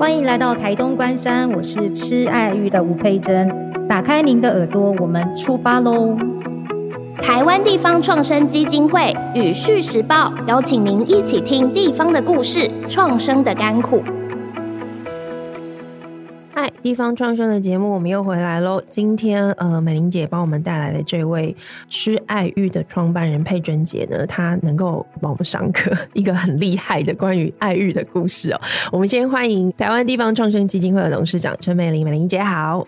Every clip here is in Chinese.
欢迎来到台东关山，我是吃爱玉的吴佩珍。打开您的耳朵，我们出发喽！台湾地方创生基金会与《旭时报》邀请您一起听地方的故事，创生的甘苦。嗨，地方创生的节目，我们又回来喽。今天，呃，美玲姐帮我们带来的这位吃爱玉的创办人佩珍姐呢，她能够帮我们上课一个很厉害的关于爱玉的故事哦。我们先欢迎台湾地方创生基金会的董事长陈美玲，美玲姐好，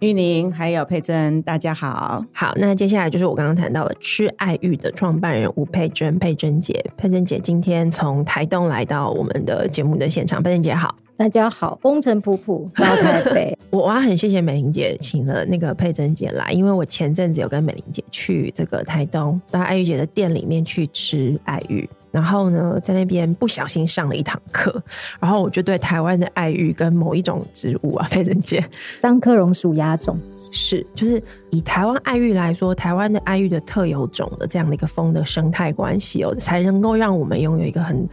玉宁还有佩珍，大家好。好，那接下来就是我刚刚谈到的吃爱玉的创办人吴佩珍，佩珍姐，佩珍姐今天从台东来到我们的节目的现场，佩珍姐好。大家好，风尘仆仆到台北。我我要很谢谢美玲姐请了那个佩珍姐来，因为我前阵子有跟美玲姐去这个台东到爱玉姐的店里面去吃爱玉，然后呢，在那边不小心上了一堂课，然后我就对台湾的爱玉跟某一种植物啊，佩珍姐，桑科榕属亚种。是，就是以台湾爱玉来说，台湾的爱玉的特有种的这样的一个风的生态关系哦，才能够让我们拥有一个很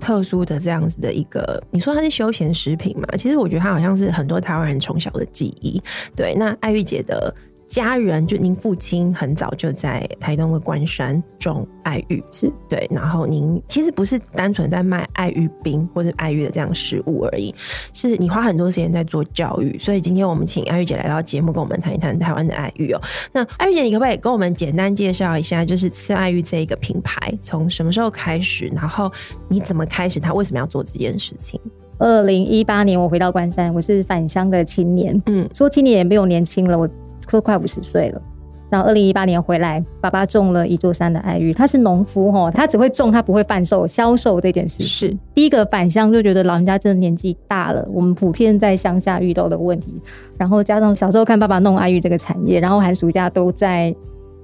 特殊的这样子的一个，你说它是休闲食品嘛？其实我觉得它好像是很多台湾人从小的记忆。对，那爱玉姐的。家人就您父亲很早就在台东的关山种爱玉，是对。然后您其实不是单纯在卖爱玉冰或者爱玉的这样食物而已，是你花很多时间在做教育。所以今天我们请爱玉姐来到节目，跟我们谈一谈台湾的爱玉哦。那爱玉姐，你可不可以跟我们简单介绍一下，就是吃爱玉这一个品牌从什么时候开始？然后你怎么开始？他为什么要做这件事情？二零一八年我回到关山，我是返乡的青年，嗯，说青年也没有年轻了，我。都快五十岁了，然后二零一八年回来，爸爸种了一座山的爱玉。他是农夫哈，他只会种，他不会贩售、销售这件事。是第一个返乡就觉得老人家真的年纪大了，我们普遍在乡下遇到的问题。然后加上小时候看爸爸弄爱玉这个产业，然后寒暑假都在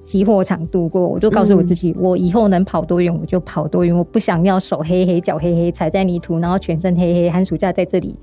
集货场度过，我就告诉我自己，我以后能跑多远我就跑多远，我不想要手黑黑、脚黑黑，踩在泥土，然后全身黑黑，寒暑假在这里。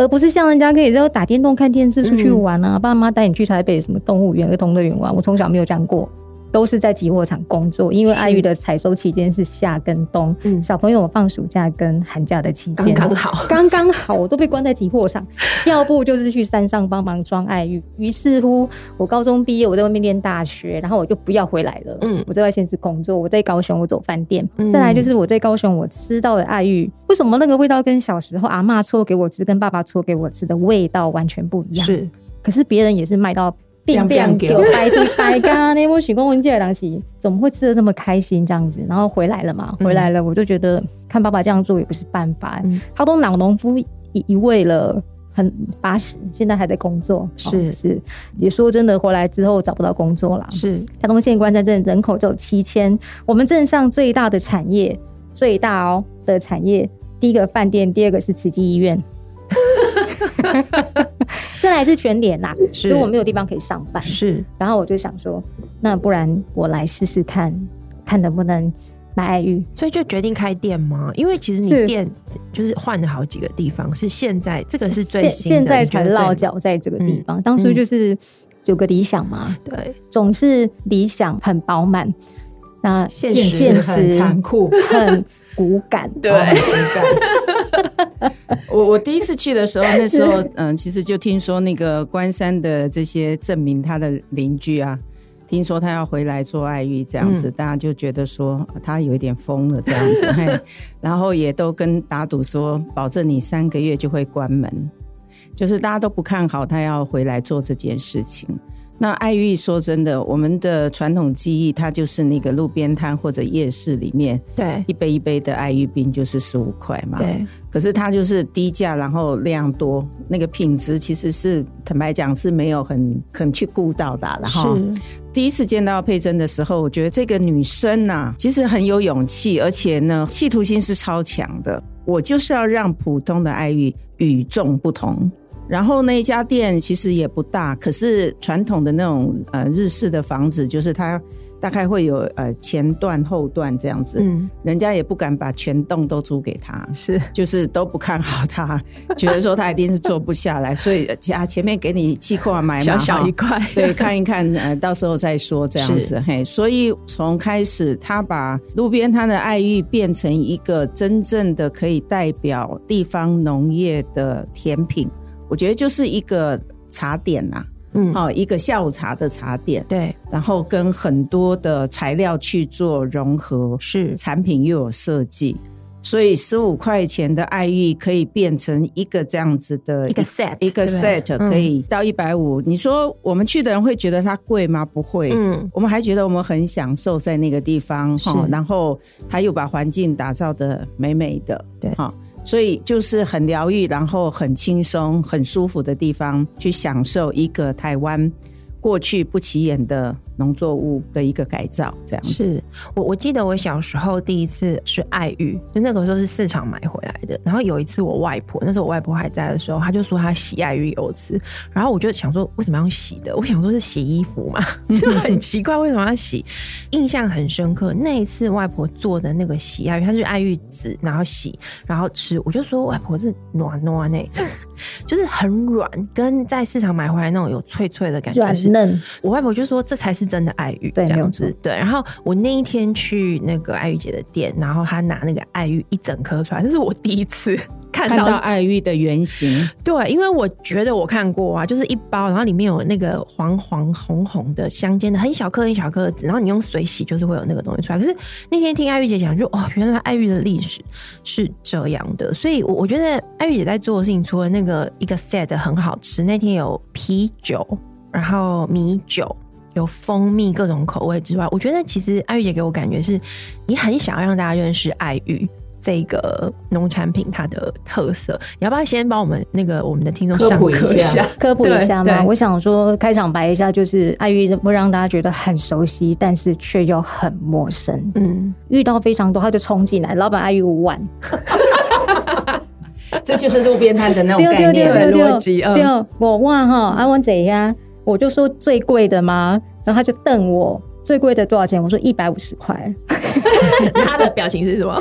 而不是像人家可以在打电动、看电视、出去玩啊，爸妈带你去台北什么动物园、儿童乐园玩。我从小没有这样过。都是在集货场工作，因为爱玉的采收期间是夏跟冬，嗯，小朋友放暑假跟寒假的期间刚刚好，刚刚好，我都被关在集货场，要不就是去山上帮忙装爱玉。于是乎，我高中毕业，我在外面念大学，然后我就不要回来了，嗯，我在外县市工作，我在高雄，我走饭店，嗯，再来就是我在高雄，我吃到的爱玉，为什么那个味道跟小时候阿嬷搓给我吃，跟爸爸搓给我吃的味道完全不一样？是，可是别人也是卖到。变变狗 白地白干那？我许光文这两期怎么会吃的这么开心这样子？然后回来了嘛，回来了，我就觉得看爸爸这样做也不是办法。嗯、他都老农夫一一位了，很八十，现在还在工作，是、哦、是。也说真的，回来之后找不到工作了。是台东县关山镇人口只有七千，我们镇上最大的产业，最大哦的产业，第一个饭店，第二个是慈济医院。再来是全联呐，所以我没有地方可以上班。是，然后我就想说，那不然我来试试看，看能不能买爱玉。所以就决定开店吗？因为其实你店就是换了好几个地方，是现在这个是最新的，现在才落脚在这个地方。嗯、当初就是有个理想嘛，对、嗯，总是理想很饱满。那现实很残酷，很骨感，对，骨感。我我第一次去的时候，那时候 嗯，其实就听说那个关山的这些镇民，他的邻居啊，听说他要回来做爱玉这样子，嗯、大家就觉得说他有一点疯了这样子，然后也都跟打赌说，保证你三个月就会关门，就是大家都不看好他要回来做这件事情。那爱玉说真的，我们的传统记忆，它就是那个路边摊或者夜市里面，对，一杯一杯的爱玉冰就是十五块嘛，对。可是它就是低价，然后量多，那个品质其实是坦白讲是没有很很去顾到的。然后第一次见到佩珍的时候，我觉得这个女生呐、啊，其实很有勇气，而且呢，企图心是超强的。我就是要让普通的爱玉与众不同。然后那一家店其实也不大，可是传统的那种呃日式的房子，就是它大概会有呃前段后段这样子，嗯，人家也不敢把全栋都租给他，是。就是都不看好他，觉得说他一定是做不下来，所以啊前面给你气块买嘛，小小一块，对，看一看呃到时候再说这样子，嘿，所以从开始他把路边摊的爱玉变成一个真正的可以代表地方农业的甜品，我觉得就是一个茶点呐、啊。嗯，好，一个下午茶的茶点，对，然后跟很多的材料去做融合，是产品又有设计，所以十五块钱的爱玉可以变成一个这样子的一个 set，一个 set 可以到一百五。你说我们去的人会觉得它贵吗？不会，嗯，我们还觉得我们很享受在那个地方，哈，然后他又把环境打造得美美的，对，哈。所以就是很疗愈，然后很轻松、很舒服的地方，去享受一个台湾过去不起眼的农作物的一个改造，这样子。是我我记得我小时候第一次是爱玉，就那个时候是市场买回来的。然后有一次我外婆，那时候我外婆还在的时候，她就说她洗爱玉油吃。然后我就想说，为什么要洗的？我想说是洗衣服嘛，就很奇怪为什么要洗。印象很深刻，那一次外婆做的那个洗爱玉，它是爱玉籽，然后洗，然后吃。我就说外婆是暖暖呢，就是很软，跟在市场买回来那种有脆脆的感觉是嫩。我外婆就说这才是。真的爱玉这样子，对。然后我那一天去那个爱玉姐的店，然后她拿那个爱玉一整颗出来，这是我第一次看到，看到爱玉的原型。对，因为我觉得我看过啊，就是一包，然后里面有那个黄黄红红的香煎的很小颗很小颗的籽，然后你用水洗就是会有那个东西出来。可是那天听爱玉姐讲，就哦，原来爱玉的历史是这样的。所以，我我觉得爱玉姐在做的事情，除了那个一个 set 很好吃，那天有啤酒，然后米酒。有蜂蜜各种口味之外，我觉得其实爱玉姐给我感觉是，你很想要让大家认识爱玉这个农产品它的特色。你要不要先帮我们那个我们的听众科普一下？科普一下吗？我想说开场白一下，就是爱玉会让大家觉得很熟悉，但是却又很陌生。嗯，遇到非常多他就冲进来，老板爱玉五万，这就是路边摊的那种概念的逻辑。对，我哇哈，阿文怎样。我就说最贵的吗？然后他就瞪我，最贵的多少钱？我说一百五十块。他的表情是什么？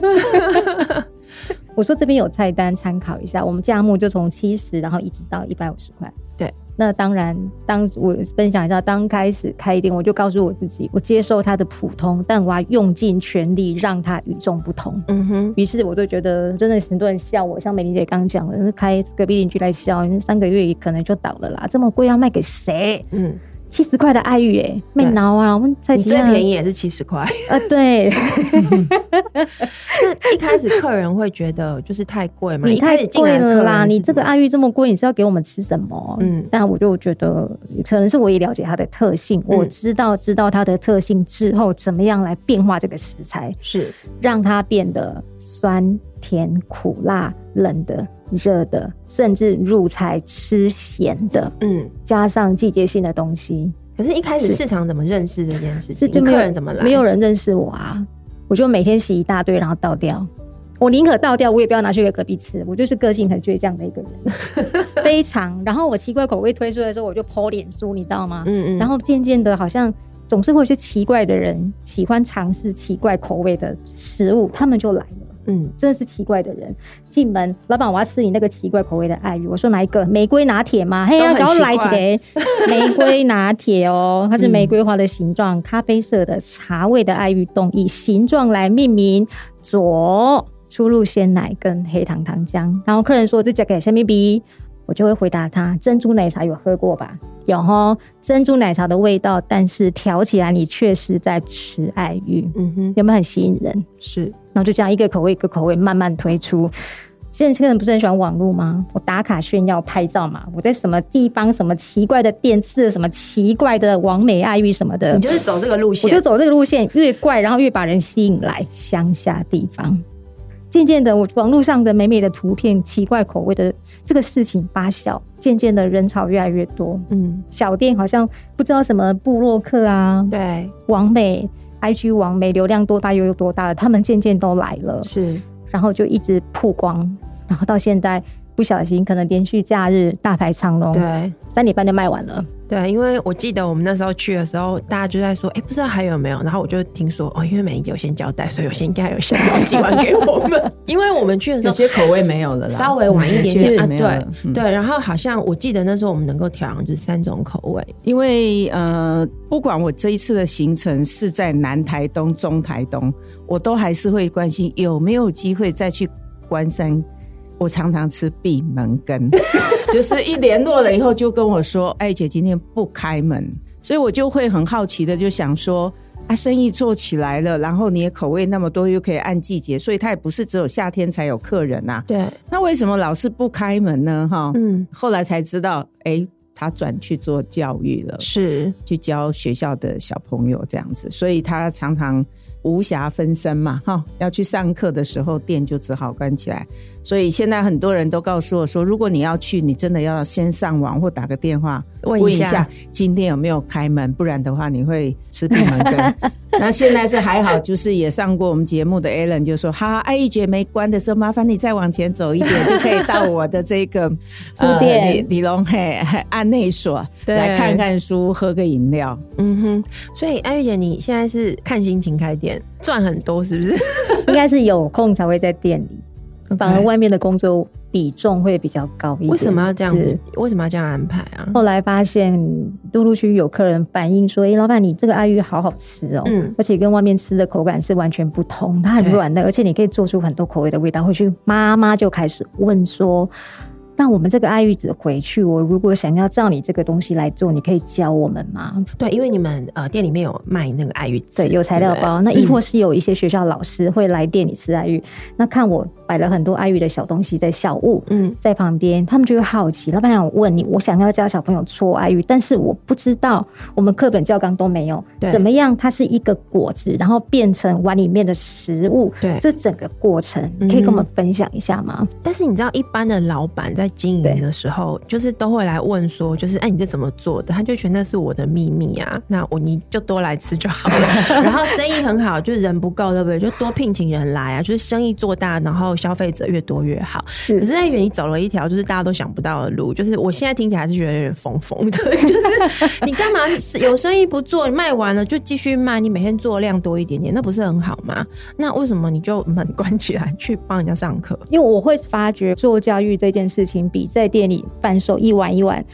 我说这边有菜单参考一下，我们价目就从七十，然后一直到一百五十块。对。那当然，当我分享一下，刚开始开店，我就告诉我自己，我接受它的普通，但我要用尽全力让它与众不同。嗯哼。于是我就觉得，真的很多人笑我，像美玲姐刚讲的，开隔壁邻居来笑，三个月可能就倒了啦，这么贵要卖给谁？嗯。七十块的爱玉，哎，没挠啊！我们最便宜也是七十块啊。对，那一开始客人会觉得就是太贵嘛？你太贵了啦！你这个爱玉这么贵，你是要给我们吃什么？嗯，但我就觉得可能是我也了解它的特性，我知道知道它的特性之后，怎么样来变化这个食材，是让它变得酸甜苦辣冷的。热的，甚至入菜吃咸的，嗯，加上季节性的东西。可是，一开始市场怎么认识这件事情？是客人怎么来？没有人认识我啊！我就每天洗一大堆，然后倒掉。我宁可倒掉，我也不要拿去给隔壁吃。我就是个性很倔强的一个人，非常。然后我奇怪口味推出的时候，我就 po 脸书，你知道吗？嗯嗯。然后渐渐的，好像总是会有些奇怪的人喜欢尝试奇怪口味的食物，他们就来了。嗯，真的是奇怪的人。进门，老板，我要吃你那个奇怪口味的爱玉。我说哪一个？玫瑰拿铁吗？嘿呀，然后来一个 玫瑰拿铁哦，它是玫瑰花的形状，咖啡色的茶味的爱玉冻，以形状来命名。左出入鲜奶跟黑糖糖浆。然后客人说这价格什么比？我就会回答他：珍珠奶茶有喝过吧？有哦，珍珠奶茶的味道，但是调起来你确实在吃爱玉。嗯哼，有没有很吸引人？是，然后就这样一个口味一个口味慢慢推出。现在客人不是很喜欢网络吗？我打卡炫耀拍照嘛，我在什么地方什么奇怪的店吃了什么奇怪的网美爱玉什么的，你就是走这个路线，我就走这个路线，越怪然后越把人吸引来乡下地方。渐渐的，我网络上的美美的图片、奇怪口味的这个事情发酵，渐渐的人潮越来越多。嗯，小店好像不知道什么布洛克啊，对，网美、IG 王没流量多大又有多大了，他们渐渐都来了。是，然后就一直曝光，然后到现在不小心可能连续假日大排长龙，对，三点半就卖完了。对，因为我记得我们那时候去的时候，大家就在说，哎，不知道还有没有。然后我就听说，哦，因为美伶姐有先交代，所以我先应该有先好几碗给我们。因为我们去的时候，有些口味没有了啦，稍微晚一点点啊。对、嗯、对，然后好像我记得那时候我们能够调就是三种口味。因为呃，不管我这一次的行程是在南台东、中台东，我都还是会关心有没有机会再去关山。我常常吃闭门羹，就是一联络了以后就跟我说：“艾姐今天不开门。”所以我就会很好奇的就想说：“啊，生意做起来了，然后你的口味那么多，又可以按季节，所以它也不是只有夏天才有客人呐。”对，那为什么老是不开门呢？哈，嗯，后来才知道，哎。他转去做教育了，是去教学校的小朋友这样子，所以他常常无暇分身嘛，哈，要去上课的时候店就只好关起来。所以现在很多人都告诉我说，如果你要去，你真的要先上网或打个电话问一下今天有没有开门，不然的话你会吃闭门羹。那现在是还好，就是也上过我们节目的 Alan 就说，哈，艾玉姐没关的时候，麻烦你再往前走一点，就可以到我的这个 书店、呃、李李龙嘿案内所来看看书，喝个饮料。嗯哼，所以艾玉姐你现在是看心情开店，赚很多是不是？应该是有空才会在店里.反而外面的工作。比重会比较高一点。为什么要这样子？为什么要这样安排啊？后来发现，陆陆续续有客人反映说：“哎、欸，老板，你这个阿玉好好吃哦、喔，嗯，而且跟外面吃的口感是完全不同，它很软的，而且你可以做出很多口味的味道。”回去妈妈就开始问说。那我们这个爱玉子回去，我如果想要照你这个东西来做，你可以教我们吗？对，因为你们呃店里面有卖那个爱玉子，对，有材料包。那亦或是有一些学校老师会来店里吃爱玉，嗯、那看我摆了很多爱玉的小东西在小物，嗯，在旁边，他们就会好奇。老板想问你，我想要教小朋友搓爱玉，但是我不知道我们课本教纲都没有，对，怎么样？它是一个果子，然后变成碗里面的食物，对，这整个过程可以跟我们分享一下吗？嗯、但是你知道，一般的老板在经营的时候，就是都会来问说，就是哎，你这怎么做的？他就觉得那是我的秘密啊，那我你就多来吃就好了。然后生意很好，就是人不够，对不对？就多聘请人来啊，就是生意做大，然后消费者越多越好。可是在远你走了一条就是大家都想不到的路，就是我现在听起来还是觉得有点疯疯的，就是你干嘛有生意不做，卖完了就继续卖，你每天做量多一点点，那不是很好吗？那为什么你就门关起来去帮人家上课？因为我会发觉做教育这件事情比。在店里贩售一碗一碗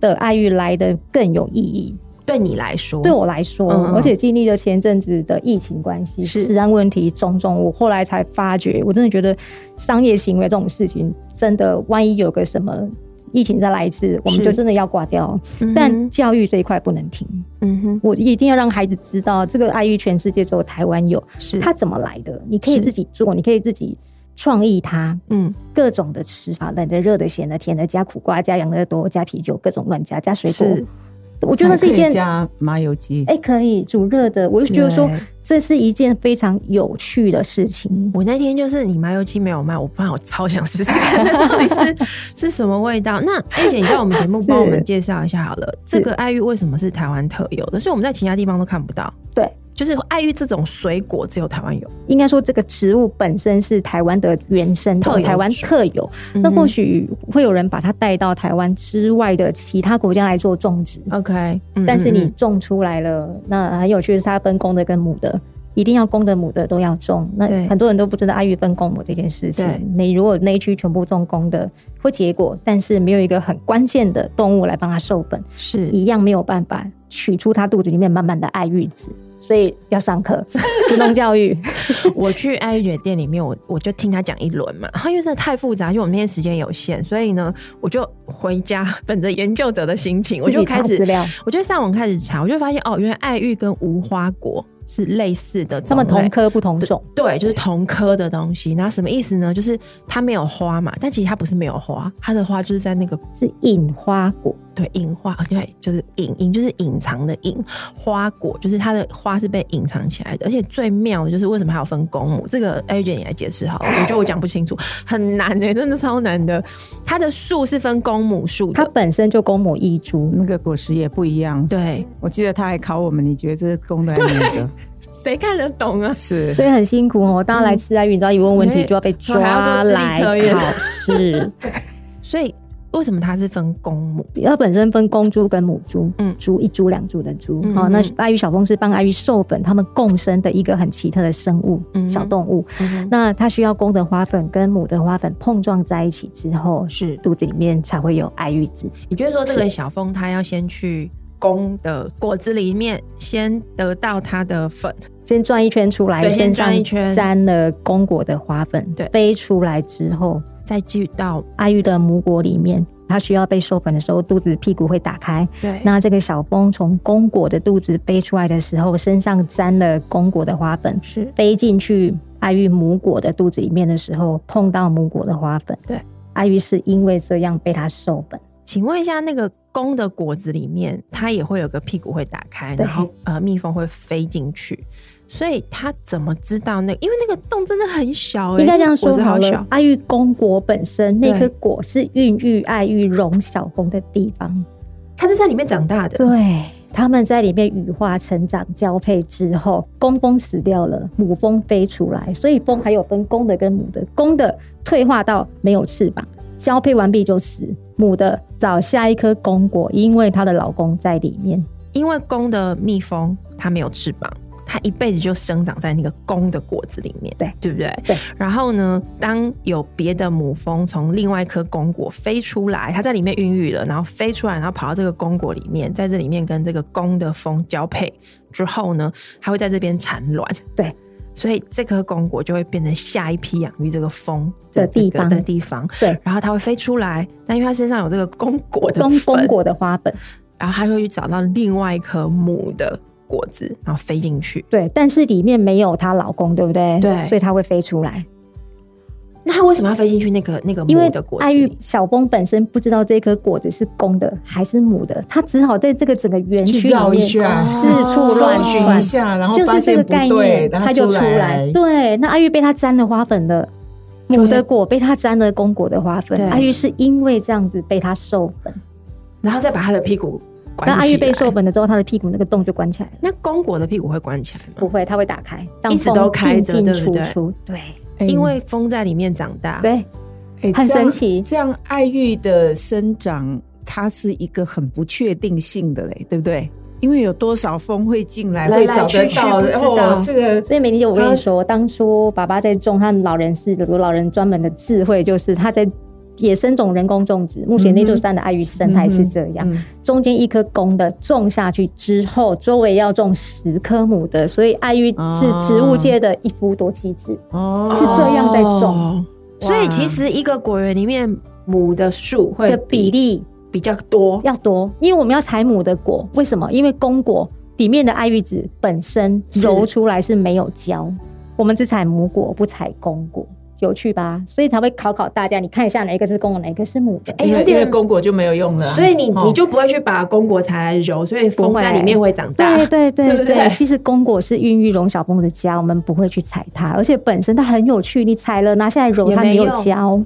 的爱玉来的更有意义，对你来说，对我来说，嗯、而且经历了前阵子的疫情关系、治安问题种种，我后来才发觉，我真的觉得商业行为这种事情，真的万一有个什么疫情再来一次，我们就真的要挂掉。但教育这一块不能停，嗯哼，我一定要让孩子知道，这个爱玉全世界只有台湾有，是它怎么来的？你可以自己做，你可以自己。创意它，嗯，各种的吃法，冷的、热的、咸的、甜的，加苦瓜、加养乐多、加啤酒，各种乱加，加水果。我觉得是一件加麻油鸡，哎、欸，可以煮热的。我就觉得说，这是一件非常有趣的事情。我那天就是你麻油鸡没有卖，我不然我超想试试看，到底是是什么味道。那艾姐，你在我们节目帮我们介绍一下好了，这个爱玉为什么是台湾特有的？所以我们在其他地方都看不到。对。就是爱玉这种水果，只有台湾有。应该说，这个植物本身是台湾的原生，台湾特有。那或许会有人把它带到台湾之外的其他国家来做种植。OK，但是你种出来了，那很有趣的是，它分公的跟母的，一定要公的母的都要种。那很多人都不知道爱玉分公母这件事情。你如果那一区全部种公的，会结果，但是没有一个很关键的动物来帮它授粉，是一样没有办法取出它肚子里面满满的爱玉子。所以要上课，实农教育。我去艾玉姐店里面，我我就听他讲一轮嘛。然后因为真的太复杂，就我那天时间有限，所以呢，我就回家本着研究者的心情，我就开始，我就上网开始查，我就发现哦，原来艾玉跟无花果是类似的，他们同科不同种，对，就是同科的东西。那什么意思呢？就是它没有花嘛，但其实它不是没有花，它的花就是在那个是隐花果。对，隐花，对，就是隐隐，就是隐藏的隐花果，就是它的花是被隐藏起来的。而且最妙的就是为什么还要分公母？这个艾玉姐你来解释好了，我觉得我讲不清楚，很难哎、欸，真的超难的。它的树是分公母树，它本身就公母异株，那个果实也不一样。对，我记得他还考我们，你觉得这是公的还是母的？谁看得懂啊？是，所以很辛苦哦。大家来吃爱玉，你知道一问问题就要被抓来考试。所以。为什么它是分公母？它本身分公猪跟母猪，嗯，猪一猪两猪的猪。哦，那爱玉小蜂是帮爱玉授粉，它们共生的一个很奇特的生物，嗯、小动物。嗯、那它需要公的花粉跟母的花粉碰撞在一起之后，是肚子里面才会有爱玉子。也就是说，这个小蜂它要先去公的果子里面，先得到它的粉，先转一圈出来，先转一圈沾了公果的花粉，对，飞出来之后。再进到阿玉的母果里面，它需要被授粉的时候，肚子屁股会打开。对，那这个小蜂从公果的肚子飞出来的时候，身上沾了公果的花粉，是飞进去爱玉母果的肚子里面的时候，碰到母果的花粉。对，爱玉是因为这样被它授粉。请问一下，那个公的果子里面，它也会有个屁股会打开，然后呃，蜜蜂会飞进去。所以他怎么知道那个？因为那个洞真的很小，欸，应该这样说好了。好爱玉公果本身那颗果是孕育爱玉容小蜂的地方，它是在里面长大的。对，他们在里面羽化成长、交配之后，公蜂死掉了，母蜂飞出来，所以蜂还有分公的跟母的。公的退化到没有翅膀，交配完毕就死；母的找下一颗公果，因为她的老公在里面。因为公的蜜蜂它没有翅膀。它一辈子就生长在那个公的果子里面，对对不对？对。然后呢，当有别的母蜂从另外一颗公果飞出来，它在里面孕育了，然后飞出来，然后跑到这个公果里面，在这里面跟这个公的蜂交配之后呢，它会在这边产卵。对。所以这颗公果就会变成下一批养育这个蜂的地方的地方。对。然后它会飞出来，但因为它身上有这个公果的公公果的花粉，然后它会去找到另外一颗母的。果子，然后飞进去。对，但是里面没有她老公，对不对？对，所以它会飞出来。那它为什么要飞进去那个那个母的果子？爱玉小峰本身不知道这颗果子是公的还是母的，她只好在这个整个园区里面四处乱寻一下，然后就是这个概念，她就出来。对，那爱玉被她沾了花粉了，母的果被他沾了公果的花粉。阿玉是因为这样子被他授粉，然后再把他的屁股。当爱玉被授粉了之后，他的屁股那个洞就关起来了。那公果的屁股会关起来吗？不会，它会打开，一直都开着，进进出出。对，因为风在里面长大。对，很神奇。这样爱玉的生长，它是一个很不确定性的嘞，对不对？因为有多少风会进来，会找得到。然后这个，所以美玲姐，我跟你说，当初爸爸在种，他老人是有老人专门的智慧，就是他在。野生种人工种植，目前内陆山的爱玉生态是这样：嗯嗯、中间一颗公的种下去之后，周围要种十颗母的，所以爱玉是植物界的一夫多妻制，哦、是这样在种。哦、所以其实一个果园里面母的树会的比例比较多，要多，因为我们要采母的果。为什么？因为公果里面的爱玉籽本身揉出来是没有胶，我们只采母果，不采公果。有趣吧，所以才会考考大家。你看一下哪一个是公的，哪一个是母的。哎、欸，因为公果就没有用了，所以你你就不会去把公果采来揉，所以蜂在里面会长大。对对对对，对，对，其实公果是孕育龙小蜂的家，我们不会去采它，而且本身它很有趣，你采了拿下来揉，它没有胶，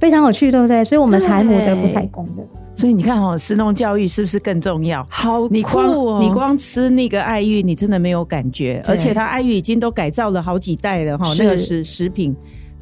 非常有趣，对不对？所以我们采母的不采公的。所以你看哦，食农教育是不是更重要？好酷哦，你光你光吃那个爱玉，你真的没有感觉，而且它爱玉已经都改造了好几代了哈，是那个是食品。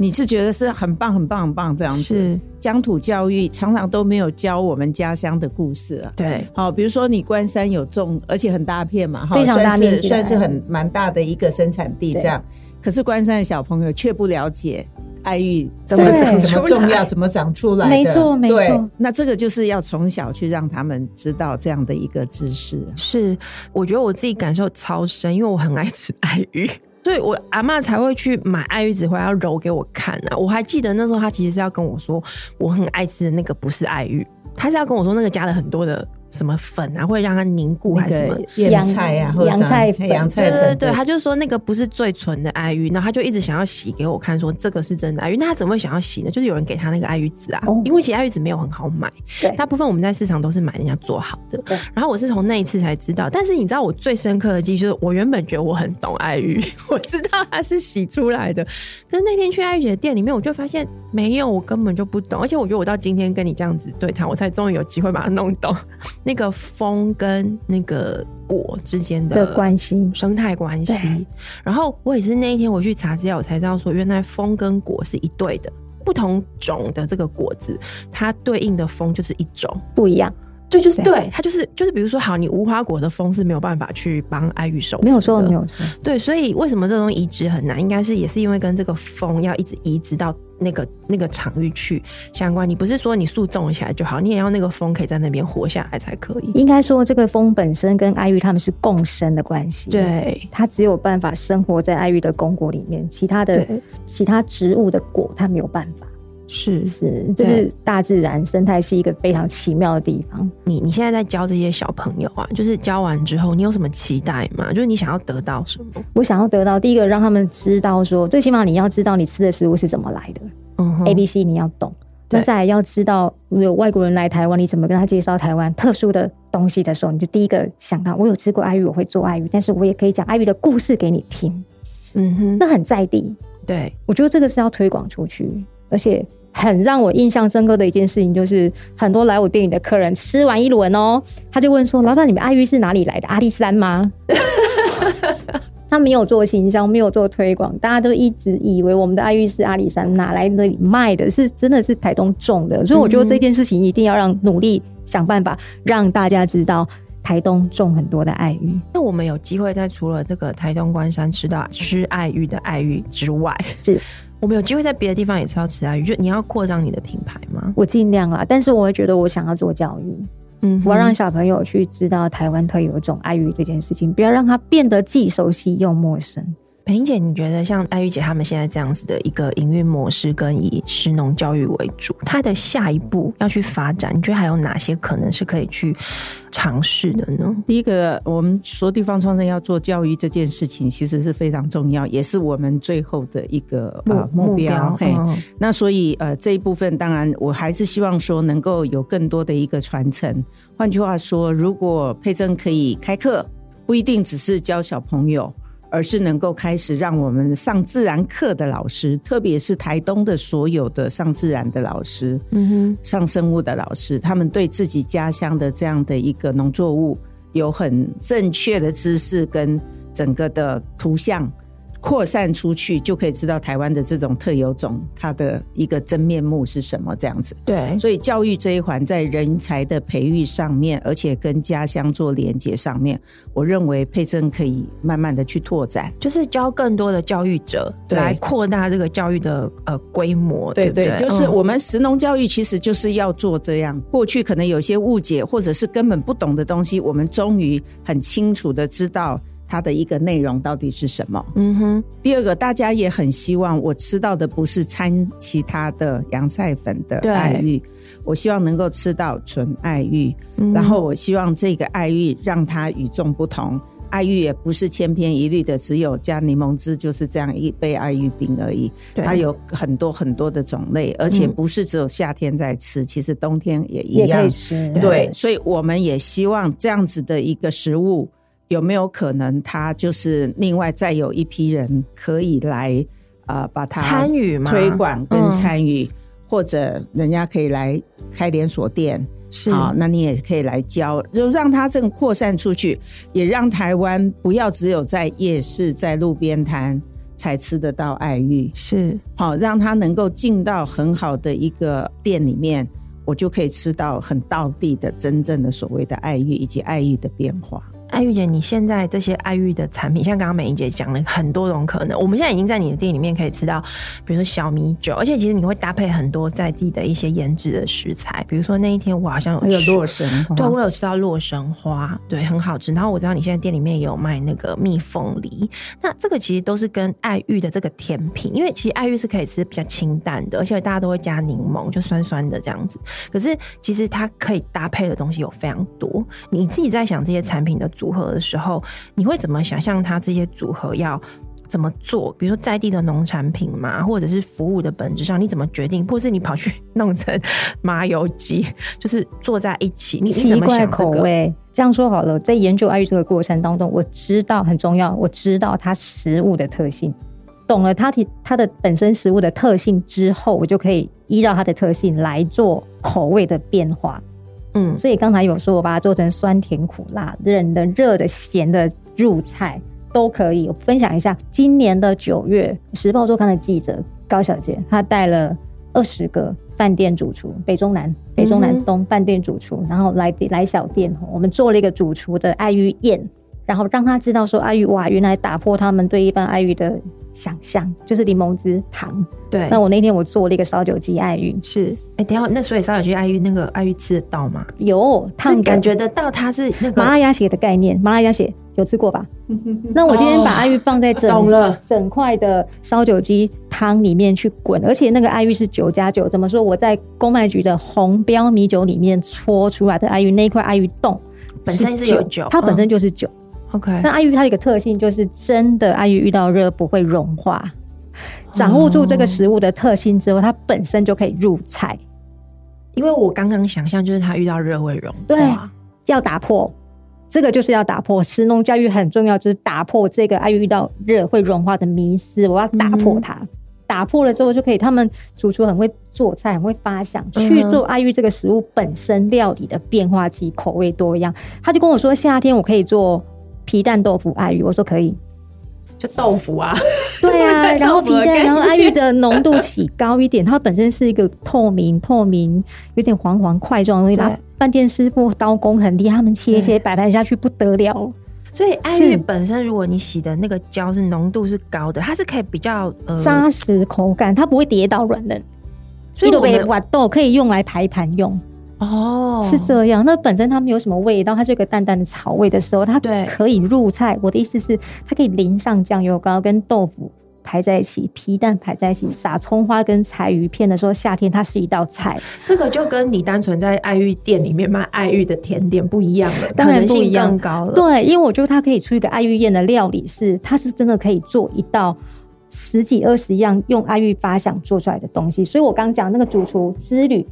你是觉得是很棒、很棒、很棒这样子？是乡土教育常常都没有教我们家乡的故事啊。对，好，比如说你关山有种，而且很大片嘛，非常大面积，算是很蛮大的一个生产地。这样，可是关山的小朋友却不了解爱玉怎么、怎么重要、怎么长出来的。没错，没错。那这个就是要从小去让他们知道这样的一个知识。是，我觉得我自己感受超深，因为我很爱吃爱玉。所以我阿嬷才会去买爱玉子回来要揉给我看啊！我还记得那时候，她其实是要跟我说，我很爱吃的那个不是爱玉，她是要跟我说那个加了很多的。什么粉啊，会让它凝固还是什么洋菜啊，或者洋菜粉？洋菜粉，对对对，他就说那个不是最纯的爱玉，然后他就一直想要洗给我看，说这个是真的爱玉。那他怎么会想要洗呢？就是有人给他那个爱玉籽啊，因为其实爱玉籽没有很好买，大部分我们在市场都是买人家做好的。然后我是从那一次才知道，但是你知道我最深刻的记忆就是，我原本觉得我很懂爱玉，我知道它是洗出来的，可是那天去爱玉姐的店里面，我就发现没有，我根本就不懂。而且我觉得我到今天跟你这样子对谈，我才终于有机会把它弄懂那个风。跟那个果之间的关系，生态关系。然后我也是那一天我去查资料，我才知道说，原来风跟果是一对的。不同种的这个果子，它对应的风就是一种不一样。对，就是对，它就是就是，比如说，好，你无花果的风是没有办法去帮爱玉守，没有错，没有错。对，所以为什么这种移植很难？应该是也是因为跟这个风要一直移植到那个那个场域去相关。你不是说你树种起来就好，你也要那个风可以在那边活下来才可以。应该说，这个风本身跟爱玉他们是共生的关系。对，它只有办法生活在爱玉的公果里面，其他的其他植物的果它没有办法。是是，就是大自然生态是一个非常奇妙的地方。你你现在在教这些小朋友啊，就是教完之后，你有什么期待吗？就是你想要得到什么？我想要得到第一个，让他们知道说，最起码你要知道你吃的食物是怎么来的。嗯，A B C 你要懂。那再来要知道，有外国人来台湾，你怎么跟他介绍台湾特殊的东西的时候，你就第一个想到，我有吃过爱玉，我会做爱玉，但是我也可以讲爱玉的故事给你听。嗯哼，那很在地。对，我觉得这个是要推广出去，而且。很让我印象深刻的一件事情，就是很多来我店里的客人吃完一轮哦，他就问说：“老板，你们爱玉是哪里来的？阿里山吗？” 他没有做行销，没有做推广，大家都一直以为我们的爱玉是阿里山哪来那里卖的，是真的是台东种的。所以我觉得这件事情一定要让努力想办法让大家知道台东种很多的爱玉。那我们有机会在除了这个台东关山吃到吃爱玉的爱玉之外，是。我们有机会在别的地方也是要吃爱鱼，就你要扩张你的品牌吗？我尽量啊，但是我会觉得我想要做教育，嗯，我要让小朋友去知道台湾特有种爱鱼这件事情，不要让它变得既熟悉又陌生。培英姐，你觉得像艾玉姐他们现在这样子的一个营运模式，跟以食农教育为主，它的下一步要去发展，你觉得还有哪些可能是可以去尝试的呢？第一个，我们说地方创生要做教育这件事情，其实是非常重要，也是我们最后的一个呃目标。嘿，那所以呃这一部分，当然我还是希望说能够有更多的一个传承。换句话说，如果佩珍可以开课，不一定只是教小朋友。而是能够开始让我们上自然课的老师，特别是台东的所有的上自然的老师，嗯哼，上生物的老师，他们对自己家乡的这样的一个农作物有很正确的知识跟整个的图像。扩散出去，就可以知道台湾的这种特有种它的一个真面目是什么这样子。对，所以教育这一环在人才的培育上面，而且跟家乡做连结上面，我认为佩珍可以慢慢的去拓展，就是教更多的教育者来扩大这个教育的呃规模。对对，对，就是我们食农教育其实就是要做这样。过去可能有些误解，或者是根本不懂的东西，我们终于很清楚的知道。它的一个内容到底是什么？嗯哼。第二个，大家也很希望我吃到的不是掺其他的洋菜粉的爱玉，对我希望能够吃到纯爱玉。嗯、然后我希望这个爱玉让它与众不同，爱玉也不是千篇一律的，只有加柠檬汁就是这样一杯爱玉冰而已。它有很多很多的种类，而且不是只有夏天在吃，嗯、其实冬天也一样也吃。对，对所以我们也希望这样子的一个食物。有没有可能，他就是另外再有一批人可以来啊、呃，把它参与推广跟参与，嗯、或者人家可以来开连锁店，是。啊，那你也可以来教，就让它这个扩散出去，也让台湾不要只有在夜市、在路边摊才吃得到爱玉，是。好，让他能够进到很好的一个店里面，我就可以吃到很道地的真正的所谓的爱玉以及爱玉的变化。爱玉姐，你现在这些爱玉的产品，像刚刚美英姐讲了很多种可能，我们现在已经在你的店里面可以吃到，比如说小米酒，而且其实你会搭配很多在地的一些腌制的食材，比如说那一天我好像有有洛神花，对，我有吃到洛神花，对，很好吃。然后我知道你现在店里面也有卖那个蜜凤梨，那这个其实都是跟爱玉的这个甜品，因为其实爱玉是可以吃比较清淡的，而且大家都会加柠檬，就酸酸的这样子。可是其实它可以搭配的东西有非常多，你自己在想这些产品的组合的时候，你会怎么想象它这些组合要怎么做？比如说在地的农产品嘛，或者是服务的本质上，你怎么决定？或是你跑去弄成麻油鸡，就是坐在一起，你你怎么想这个？奇怪口味。这样说好了，在研究爱玉这个过程当中，我知道很重要，我知道它食物的特性，懂了它的它的本身食物的特性之后，我就可以依照它的特性来做口味的变化。嗯，所以刚才有说，我把它做成酸甜苦辣、冷的、热的、咸的入菜都可以。我分享一下，今年的九月，《时报周刊》的记者高小姐，她带了二十个饭店主厨，北中南、北中南东饭店主厨，然后来来小店，我们做了一个主厨的爱玉宴，然后让他知道说爱玉哇，原来打破他们对一般爱玉的想象，就是柠檬汁糖。对，那我那天我做了一个烧酒鸡爱玉，是，哎、欸，等下，那所以烧酒鸡爱玉那个爱玉吃得到吗？有，他感觉得到它是那个麻辣鸭血的概念，麻辣鸭血有吃过吧？那我今天把爱玉放在整、哦、懂了整块的烧酒鸡汤里面去滚，而且那个爱玉是九加九，怎么说？我在公卖局的红标米酒里面搓出来的爱玉，那一块爱玉冻本身是有酒，它本身就是酒。嗯、OK，那阿玉它有一个特性，就是真的阿玉遇到热不会融化。掌握住这个食物的特性之后，它本身就可以入菜。因为我刚刚想象就是它遇到热会融化，对，要打破这个就是要打破食农教育很重要，就是打破这个阿玉遇到热会融化的迷思。我要打破它，嗯、打破了之后就可以。他们主厨很会做菜，很会发想去做阿玉这个食物本身料理的变化及口味多样。他就跟我说，夏天我可以做皮蛋豆腐爱玉，我说可以。就豆腐啊，对啊，然后皮蛋，然后爱玉的浓度起高一点，它本身是一个透明、透明、有点黄黄块状的东西。把饭店师傅刀工很厉害，他们切一切摆盘下去不得了。所以爱玉本身，如果你洗的那个胶是浓度是高的，它是可以比较呃扎实口感，它不会跌倒软嫩。所以我瓦豆可以用来排盘用。哦，是这样。那本身它没有什么味道，它是一个淡淡的草味的时候，它可以入菜。我的意思是，它可以淋上酱油膏，跟豆腐排在一起，皮蛋排在一起，撒葱花跟柴鱼片的时候，夏天它是一道菜。这个就跟你单纯在爱玉店里面卖爱玉的甜点不一样了，当然不一样，更高了。对，因为我觉得它可以出一个爱玉宴的料理是，是它是真的可以做一道十几二十样用爱玉发想做出来的东西。所以我刚讲那个主厨之旅。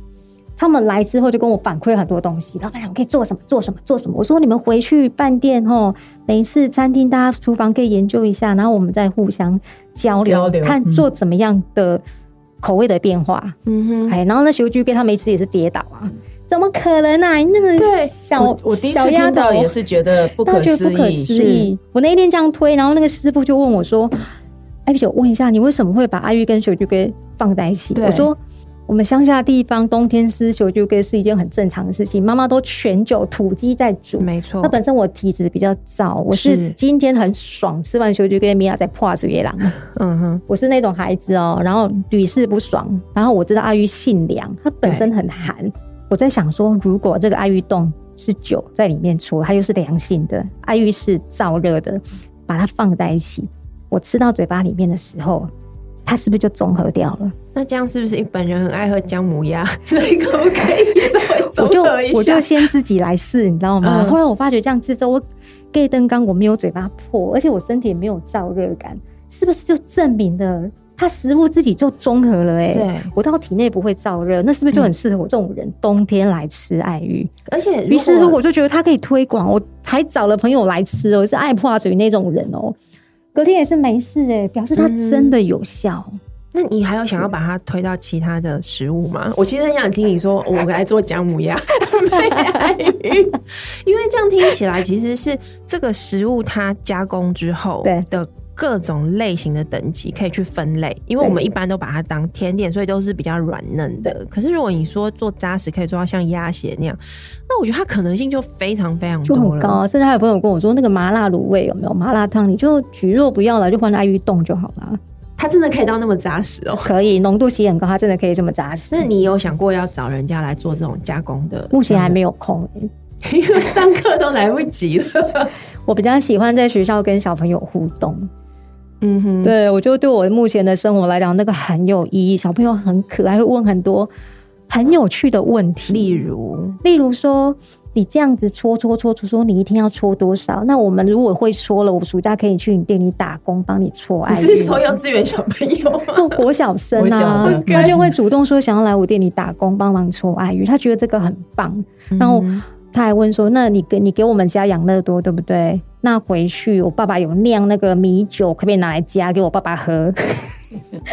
他们来之后就跟我反馈很多东西，老板娘，我可以做什么？做什么？做什么？我说你们回去饭店哦，每一次餐厅大家厨房可以研究一下，然后我们再互相交流，交流看做怎么样的口味的变化。嗯哼，哎，然后那小猪给他们一次也是跌倒啊，怎么可能啊？那个对，小我，我第一次听到也是觉得不可思议。我那一天这样推，然后那个师傅就问我说：“哎，我问一下，你为什么会把阿玉跟小菊给放在一起？”我说。我们乡下地方冬天吃小酒鸡是一件很正常的事情，妈妈都全酒土鸡在煮，没错。那本身我体质比较燥，我是今天很爽，吃完小酒鸡米娅在破水月郎，嗯哼，我是那种孩子哦，然后屡试不爽，然后我知道阿玉性凉，它本身很寒，我在想说，如果这个阿玉冻是酒在里面出，它又是凉性的，阿玉是燥热的，把它放在一起，我吃到嘴巴里面的时候。它是不是就综合掉了？那这样是不是本人很爱喝姜母鸭？所以可不可以？我就我就先自己来试，你知道吗？嗯、后来我发觉这样吃之后，我盖灯缸我没有嘴巴破，而且我身体也没有燥热感，是不是就证明了它食物自己就综合了、欸？哎，对，我到体内不会燥热，那是不是就很适合我这种人、嗯、冬天来吃爱玉？而且于是乎我就觉得它可以推广，我还找了朋友来吃哦，是爱破嘴那种人哦。隔天也是没事哎、欸，表示它真的有效、嗯。那你还有想要把它推到其他的食物吗？我其实很想听你说，我来做姜母鸭，因为这样听起来其实是这个食物它加工之后的。各种类型的等级可以去分类，因为我们一般都把它当甜点，所以都是比较软嫩的。可是如果你说做扎实，可以做到像鸭血那样，那我觉得它可能性就非常非常高。甚至还有朋友跟我说，那个麻辣卤味有没有麻辣烫？你就蒟蒻不要了，就换爱玉冻就好了。它真的可以到那么扎实哦？可以，浓度其实很高，它真的可以这么扎实。那你有想过要找人家来做这种加工的？目前还没有空，因为上课都来不及了。我比较喜欢在学校跟小朋友互动。嗯哼，对，我就对我目前的生活来讲，那个很有意义。小朋友很可爱，会问很多很有趣的问题，例如，例如说，你这样子搓搓搓搓搓，你一天要搓多少？那我们如果会搓了，我暑假可以去你店里打工，帮你搓。你是说幼稚园小朋友吗？国小生啊，他就会主动说想要来我店里打工，帮忙搓爱鱼，他觉得这个很棒。然后他还问说：“那你给你给我们家养乐多，对不对？”那回去，我爸爸有酿那个米酒，可不可以拿来加给我爸爸喝？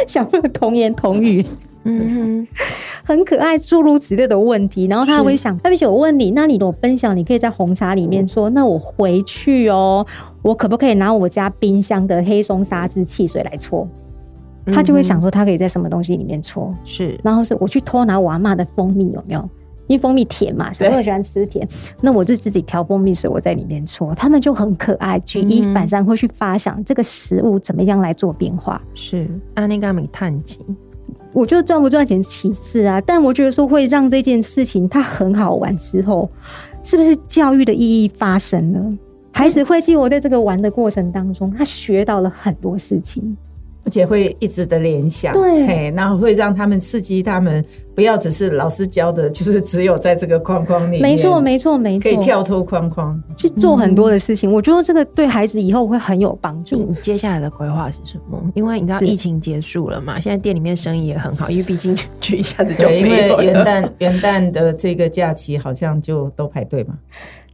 小朋友童言童语，嗯哼，很可爱，诸如此类的问题。然后他还会想，而且我问你，那你我分享，你可以在红茶里面说，那我回去哦，我可不可以拿我家冰箱的黑松沙汁汽水来搓？他就会想说他可以在什么东西里面搓，是，然后是我去偷拿我阿嬷的蜂蜜有没有？因为蜂蜜甜嘛，小朋友喜欢吃甜，那我就自己调蜂蜜水，我在里面搓，他们就很可爱，举一反三会去发想这个食物怎么样来做变化。是，安妮甘米探吉，我觉得赚不赚钱其次啊，但我觉得说会让这件事情它很好玩之后，是不是教育的意义发生了？孩子会记我在这个玩的过程当中，他学到了很多事情。而且会一直的联想，对，嘿，然后会让他们刺激他们，不要只是老师教的，就是只有在这个框框里面。没错，没错，没错，可以跳脱框框去做很多的事情。嗯、我觉得这个对孩子以后会很有帮助。你接下来的规划是什么？因为你知道疫情结束了嘛，现在店里面生意也很好，因为毕竟就 一下子就因为元旦 元旦的这个假期好像就都排队嘛。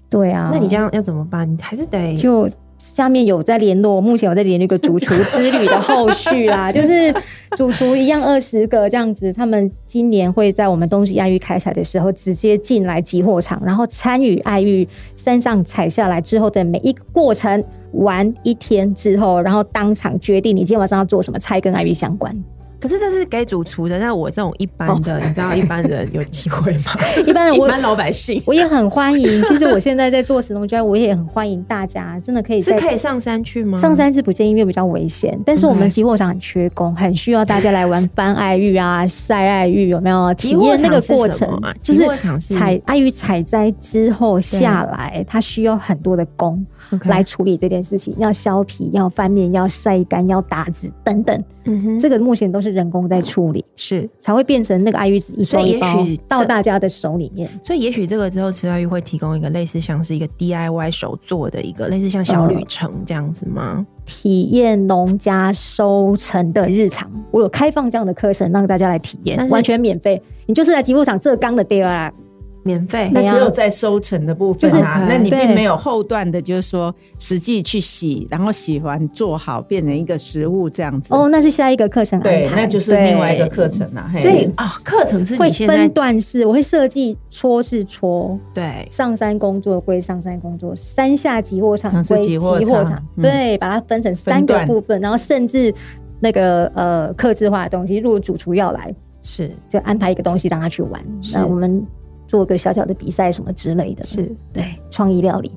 对啊，那你这样要怎么办？你还是得就。下面有在联络，目前有在联络一个主厨之旅的后续啦，就是主厨一样二十个这样子，他们今年会在我们东西爱玉开采的时候直接进来集货场，然后参与爱玉山上采下来之后的每一个过程，玩一天之后，然后当场决定你今天晚上要做什么菜跟爱玉相关。可是这是给主厨的，那我这种一般的，哦、你知道一般人有机会吗？一般人，一般老百姓，我也很欢迎。其实我现在在做食农教育，我也很欢迎大家，真的可以 是可以上山去吗？上山是不建议，因为比较危险。但是我们集货场很缺工，很需要大家来玩翻爱玉啊、晒爱玉，有没有体验 那个过程？啊、就是采爱玉采摘之后下来，它需要很多的工。来处理这件事情，要削皮，要翻面，要晒干，要打籽等等。嗯哼，这个目前都是人工在处理，是才会变成那个爱玉子一包一包，所以也许到大家的手里面。所以也许这个之后，池爱玉会提供一个类似像是一个 DIY 手做的一个类似像小旅程这样子吗？呃、体验农家收成的日常，我有开放这样的课程让大家来体验，完全免费。你就是来提货场这缸的店啊。免费，那只有在收成的部分啊，那你并没有后段的，就是说实际去洗，然后洗完做好变成一个食物这样子。哦，那是下一个课程，对，那就是另外一个课程了。所以啊，课程是会分段式，我会设计搓是搓，对，上山工作归上山工作，山下集货场归集货场，对，把它分成三个部分，然后甚至那个呃克制化的东西，如果主厨要来，是。就安排一个东西让他去玩，那我们。做个小小的比赛什么之类的，是对创意料理，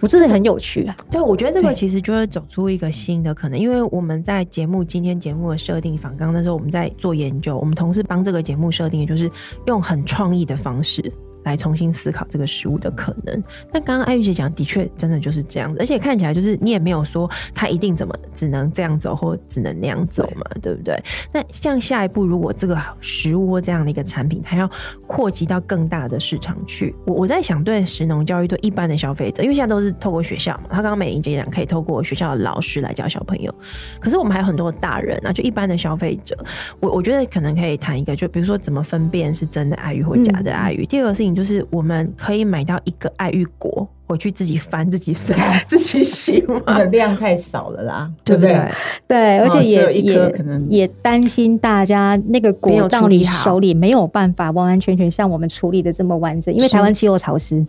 我真的很有趣啊。对，我觉得这个其实就会走出一个新的可能，因为我们在节目今天节目的设定访刚的时候，我们在做研究，我们同事帮这个节目设定的就是用很创意的方式。来重新思考这个食物的可能。但刚刚艾玉姐讲的确真的就是这样子，而且看起来就是你也没有说他一定怎么只能这样走或只能那样走嘛，对，对不对？那像下一步，如果这个食物或这样的一个产品，它要扩及到更大的市场去，我我在想，对食农教育对一般的消费者，因为现在都是透过学校嘛，他刚刚美玲姐讲可以透过学校的老师来教小朋友，可是我们还有很多大人啊，就一般的消费者，我我觉得可能可以谈一个，就比如说怎么分辨是真的爱玉或假的爱玉。嗯、第二个事情。就是我们可以买到一个爱玉果，回去自己翻、自己晒、自己洗吗？那量太少了啦，对不对？对，而且也也可能也担心大家那个果到你手里没有办法完完全全像我们处理的这么完整，因为台湾气候潮湿，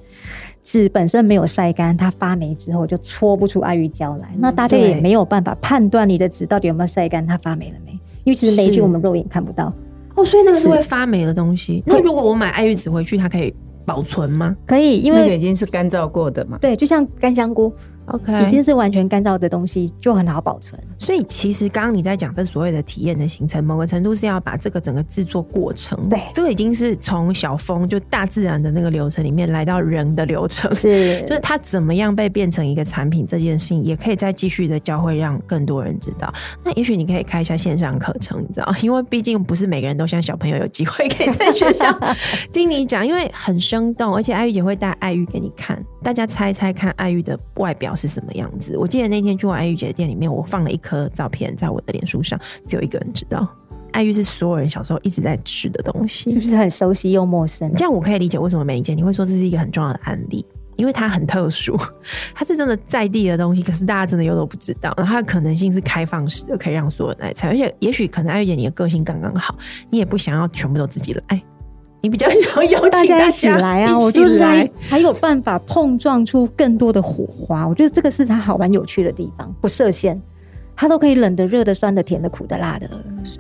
纸本身没有晒干，它发霉之后就搓不出爱玉胶来。那大家也没有办法判断你的纸到底有没有晒干，它发霉了没？因为其实霉菌我们肉眼看不到。哦，所以那个是会发霉的东西。那如果我买爱玉子回去，它可以保存吗？可以，因为这个已经是干燥过的嘛。对，就像干香菇。OK，已经是完全干燥的东西，就很好保存。所以其实刚刚你在讲这所谓的体验的形成，某个程度是要把这个整个制作过程，对，这个已经是从小风就大自然的那个流程里面来到人的流程，是，就是它怎么样被变成一个产品这件事情，也可以再继续的教会让更多人知道。那也许你可以开一下线上课程，你知道，因为毕竟不是每个人都像小朋友有机会可以在学校 听你讲，因为很生动，而且爱玉姐会带爱玉给你看，大家猜猜看爱玉的外表是什么样子？我记得那天去我爱玉姐的店里面，我放了一颗照片在我的脸书上，只有一个人知道。爱玉是所有人小时候一直在吃的东西，是不是很熟悉又陌生？这样我可以理解为什么美伶姐你会说这是一个很重要的案例，因为它很特殊，它是真的在地的东西，可是大家真的又都不知道。然后它的可能性是开放式的，可以让所有人来猜，而且也许可能爱玉姐你的个性刚刚好，你也不想要全部都自己来。你比较邀请大家一起来啊！我就是才才有办法碰撞出更多的火花。我觉得这个是它好玩有趣的地方，不设限，它都可以冷的、热的、酸的、甜的、苦的、辣的，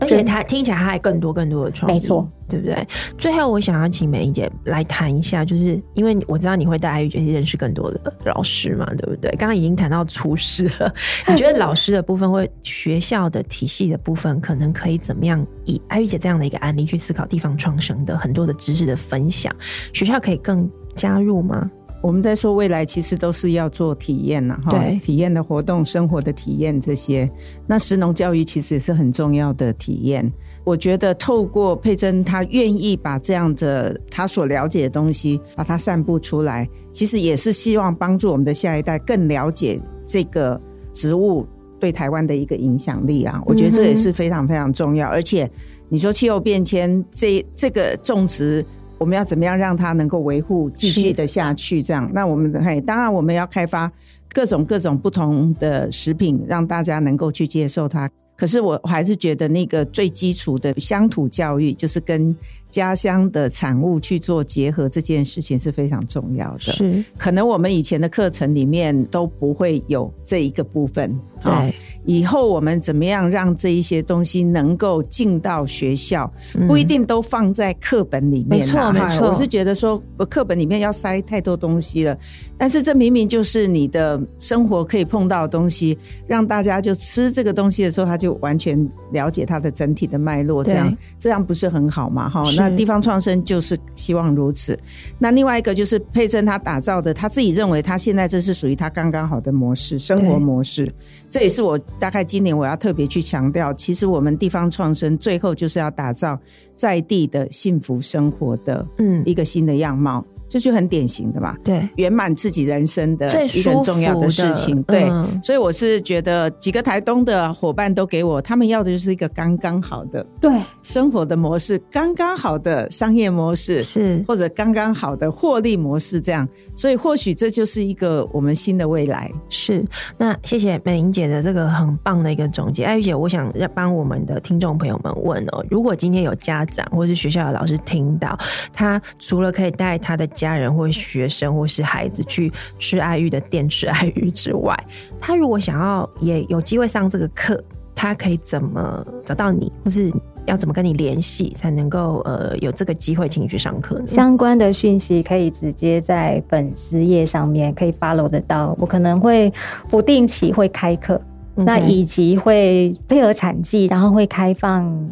而且它听起来它还更多更多的创意，没错，对不对？最后，我想要请美玲姐来谈一下，就是因为我知道你会带爱玉姐去认识更多的老师嘛，对不对？刚刚已经谈到厨师了，你觉得老师的部分或学校的体系的部分，可能可以怎么样以爱玉姐这样的一个案例去思考地方创生的很多的知识的分享？学校可以更加入吗？我们在说未来，其实都是要做体验呐，哈，体验的活动、生活的体验这些。那食农教育其实也是很重要的体验。我觉得透过佩珍，她愿意把这样的她所了解的东西，把它散布出来，其实也是希望帮助我们的下一代更了解这个植物对台湾的一个影响力啊。我觉得这也是非常非常重要。而且你说气候变迁，这这个种植。我们要怎么样让它能够维护继续的下去？这样，那我们嘿，当然我们要开发各种各种不同的食品，让大家能够去接受它。可是我还是觉得那个最基础的乡土教育，就是跟家乡的产物去做结合，这件事情是非常重要的。是，可能我们以前的课程里面都不会有这一个部分。对，以后我们怎么样让这一些东西能够进到学校，不一定都放在课本里面。没错，没错。我是觉得说，课本里面要塞太多东西了，但是这明明就是你的生活可以碰到的东西，让大家就吃这个东西的时候，他就完全了解它的整体的脉络，这样这样不是很好吗？哈，那地方创生就是希望如此。那另外一个就是佩珍他打造的，他自己认为他现在这是属于他刚刚好的模式，生活模式。这也是我大概今年我要特别去强调，其实我们地方创生最后就是要打造在地的幸福生活的嗯一个新的样貌。这就很典型的嘛，对，圆满自己人生的一个很重要的事情，对，嗯、所以我是觉得几个台东的伙伴都给我，他们要的就是一个刚刚好的对。生活的模式，刚刚好的商业模式是，或者刚刚好的获利模式这样，所以或许这就是一个我们新的未来。是，那谢谢美玲姐的这个很棒的一个总结，艾玉姐，我想要帮我们的听众朋友们问哦，如果今天有家长或是学校的老师听到，他除了可以带他的。家人或学生或是孩子去吃爱玉的店吃爱玉之外，他如果想要也有机会上这个课，他可以怎么找到你，或是要怎么跟你联系，才能够呃有这个机会请你去上课呢？相关的讯息可以直接在粉丝页上面可以 follow 得到，我可能会不定期会开课那以及会配合产季，然后会开放。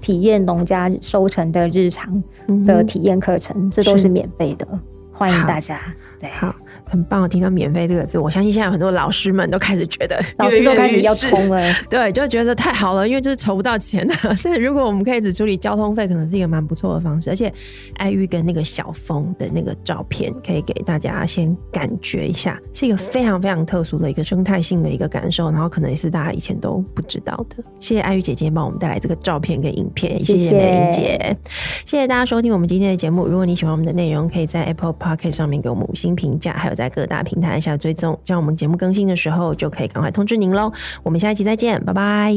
体验农家收成的日常的体验课程，嗯、这都是免费的，欢迎大家。对，好。很棒，我听到“免费”这个字，我相信现在很多老师们都开始觉得，老师都开始要冲了，对，就觉得太好了，因为就是筹不到钱的。但如果我们可以只处理交通费，可能是一个蛮不错的方式。而且，爱玉跟那个小峰的那个照片，可以给大家先感觉一下，是一个非常非常特殊的一个生态性的一个感受，然后可能也是大家以前都不知道的。谢谢爱玉姐姐帮我们带来这个照片跟影片，谢谢美玲姐，谢谢大家收听我们今天的节目。如果你喜欢我们的内容，可以在 Apple p o c k e t 上面给我们五星评价，还有。在各大平台下追踪这样我们节目更新的时候就可以赶快通知您喽我们下一期再见拜拜。